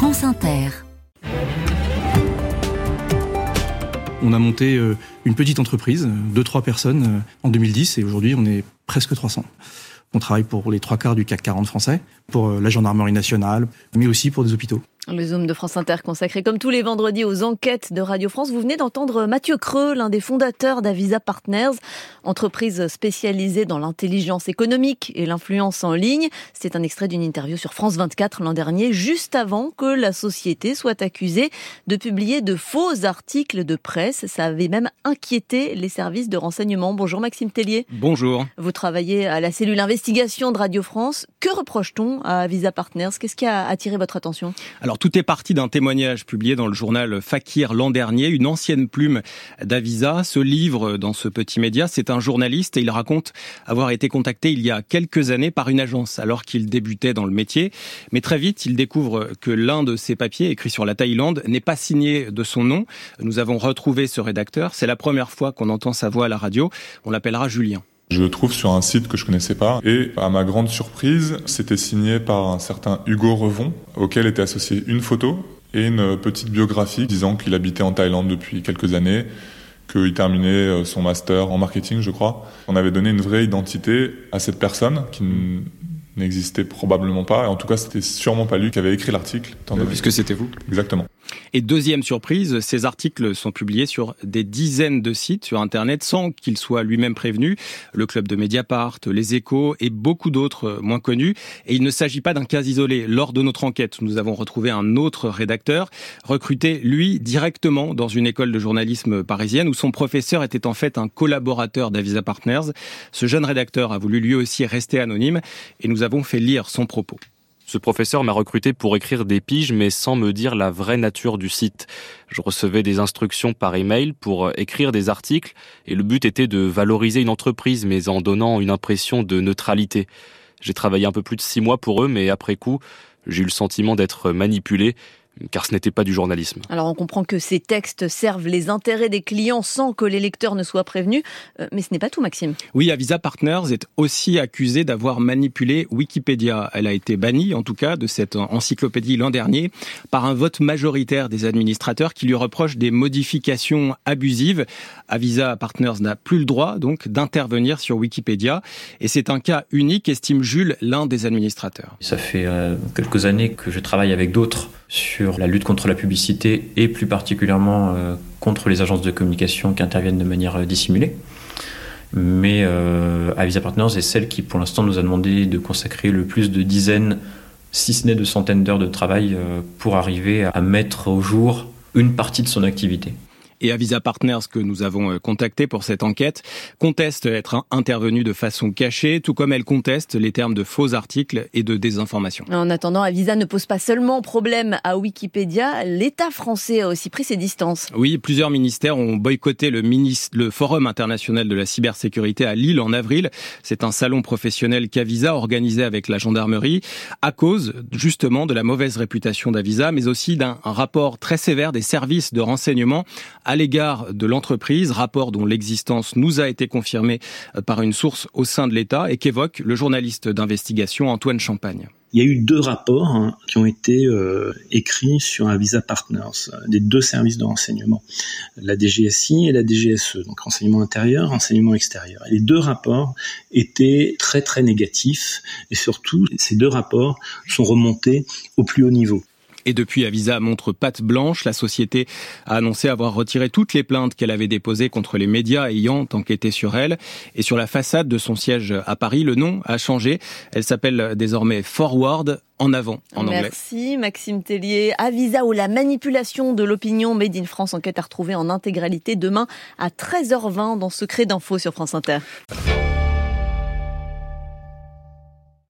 France Inter. On a monté euh, une petite entreprise, deux trois personnes euh, en 2010 et aujourd'hui on est presque 300. On travaille pour les trois quarts du CAC 40 français, pour euh, la gendarmerie nationale, mais aussi pour des hôpitaux. Le Zoom de France Inter consacré comme tous les vendredis aux enquêtes de Radio France. Vous venez d'entendre Mathieu Creux, l'un des fondateurs d'Avisa Partners, entreprise spécialisée dans l'intelligence économique et l'influence en ligne. C'est un extrait d'une interview sur France 24 l'an dernier, juste avant que la société soit accusée de publier de faux articles de presse. Ça avait même inquiété les services de renseignement. Bonjour Maxime Tellier. Bonjour. Vous travaillez à la cellule investigation de Radio France. Que reproche-t-on à Avisa Partners? Qu'est-ce qui a attiré votre attention? Alors tout est parti d'un témoignage publié dans le journal Fakir l'an dernier. Une ancienne plume d'Avisa se livre dans ce petit média. C'est un journaliste et il raconte avoir été contacté il y a quelques années par une agence alors qu'il débutait dans le métier. Mais très vite, il découvre que l'un de ses papiers écrits sur la Thaïlande n'est pas signé de son nom. Nous avons retrouvé ce rédacteur. C'est la première fois qu'on entend sa voix à la radio. On l'appellera Julien. Je le trouve sur un site que je connaissais pas et à ma grande surprise, c'était signé par un certain Hugo Revon auquel était associée une photo et une petite biographie disant qu'il habitait en Thaïlande depuis quelques années, qu'il terminait euh, son master en marketing, je crois. On avait donné une vraie identité à cette personne qui n'existait probablement pas. En tout cas, c'était sûrement pas lui qui avait écrit l'article. Puisque c'était vous. Exactement. Et deuxième surprise, ces articles sont publiés sur des dizaines de sites sur Internet sans qu'il soit lui-même prévenu. Le club de Mediapart, les échos et beaucoup d'autres moins connus. Et il ne s'agit pas d'un cas isolé. Lors de notre enquête, nous avons retrouvé un autre rédacteur, recruté, lui, directement dans une école de journalisme parisienne où son professeur était en fait un collaborateur d'Avisa Partners. Ce jeune rédacteur a voulu lui aussi rester anonyme et nous avons fait lire son propos. Ce professeur m'a recruté pour écrire des piges, mais sans me dire la vraie nature du site. Je recevais des instructions par email pour euh, écrire des articles, et le but était de valoriser une entreprise, mais en donnant une impression de neutralité. J'ai travaillé un peu plus de six mois pour eux, mais après coup, j'ai eu le sentiment d'être manipulé car ce n'était pas du journalisme. Alors on comprend que ces textes servent les intérêts des clients sans que les lecteurs ne soient prévenus, euh, mais ce n'est pas tout Maxime. Oui, Avisa Partners est aussi accusée d'avoir manipulé Wikipédia. Elle a été bannie en tout cas de cette encyclopédie l'an dernier par un vote majoritaire des administrateurs qui lui reprochent des modifications abusives. Avisa Partners n'a plus le droit donc d'intervenir sur Wikipédia et c'est un cas unique, estime Jules, l'un des administrateurs. Ça fait euh, quelques années que je travaille avec d'autres sur la lutte contre la publicité et plus particulièrement euh, contre les agences de communication qui interviennent de manière euh, dissimulée. Mais euh, Avisa Partners est celle qui, pour l'instant, nous a demandé de consacrer le plus de dizaines, si ce n'est de centaines d'heures de travail pour arriver à mettre au jour une partie de son activité et Avisa Partners que nous avons euh, contacté pour cette enquête conteste être intervenu de façon cachée, tout comme elle conteste les termes de faux articles et de désinformation. En attendant, Avisa ne pose pas seulement problème à Wikipédia, l'État français a aussi pris ses distances. Oui, plusieurs ministères ont boycotté le, le Forum international de la cybersécurité à Lille en avril. C'est un salon professionnel qu'Avisa organisé avec la gendarmerie à cause justement de la mauvaise réputation d'Avisa, mais aussi d'un rapport très sévère des services de renseignement à l'égard de l'entreprise, rapport dont l'existence nous a été confirmée euh, par une source au sein de l'État et qu'évoque le journaliste d'investigation Antoine Champagne. Il y a eu deux rapports hein, qui ont été euh, écrits sur un Visa Partners, euh, des deux services de renseignement, la DGSI et la DGSE, donc renseignement intérieur, renseignement extérieur. Les deux rapports étaient très très négatifs et surtout ces deux rapports sont remontés au plus haut niveau. Et depuis, Avisa montre patte blanche. La société a annoncé avoir retiré toutes les plaintes qu'elle avait déposées contre les médias ayant enquêté sur elle. Et sur la façade de son siège à Paris, le nom a changé. Elle s'appelle désormais Forward en avant en anglais. Merci Maxime Tellier. Avisa ou la manipulation de l'opinion Made in France enquête à retrouver en intégralité demain à 13h20 dans Secret d'info sur France Inter.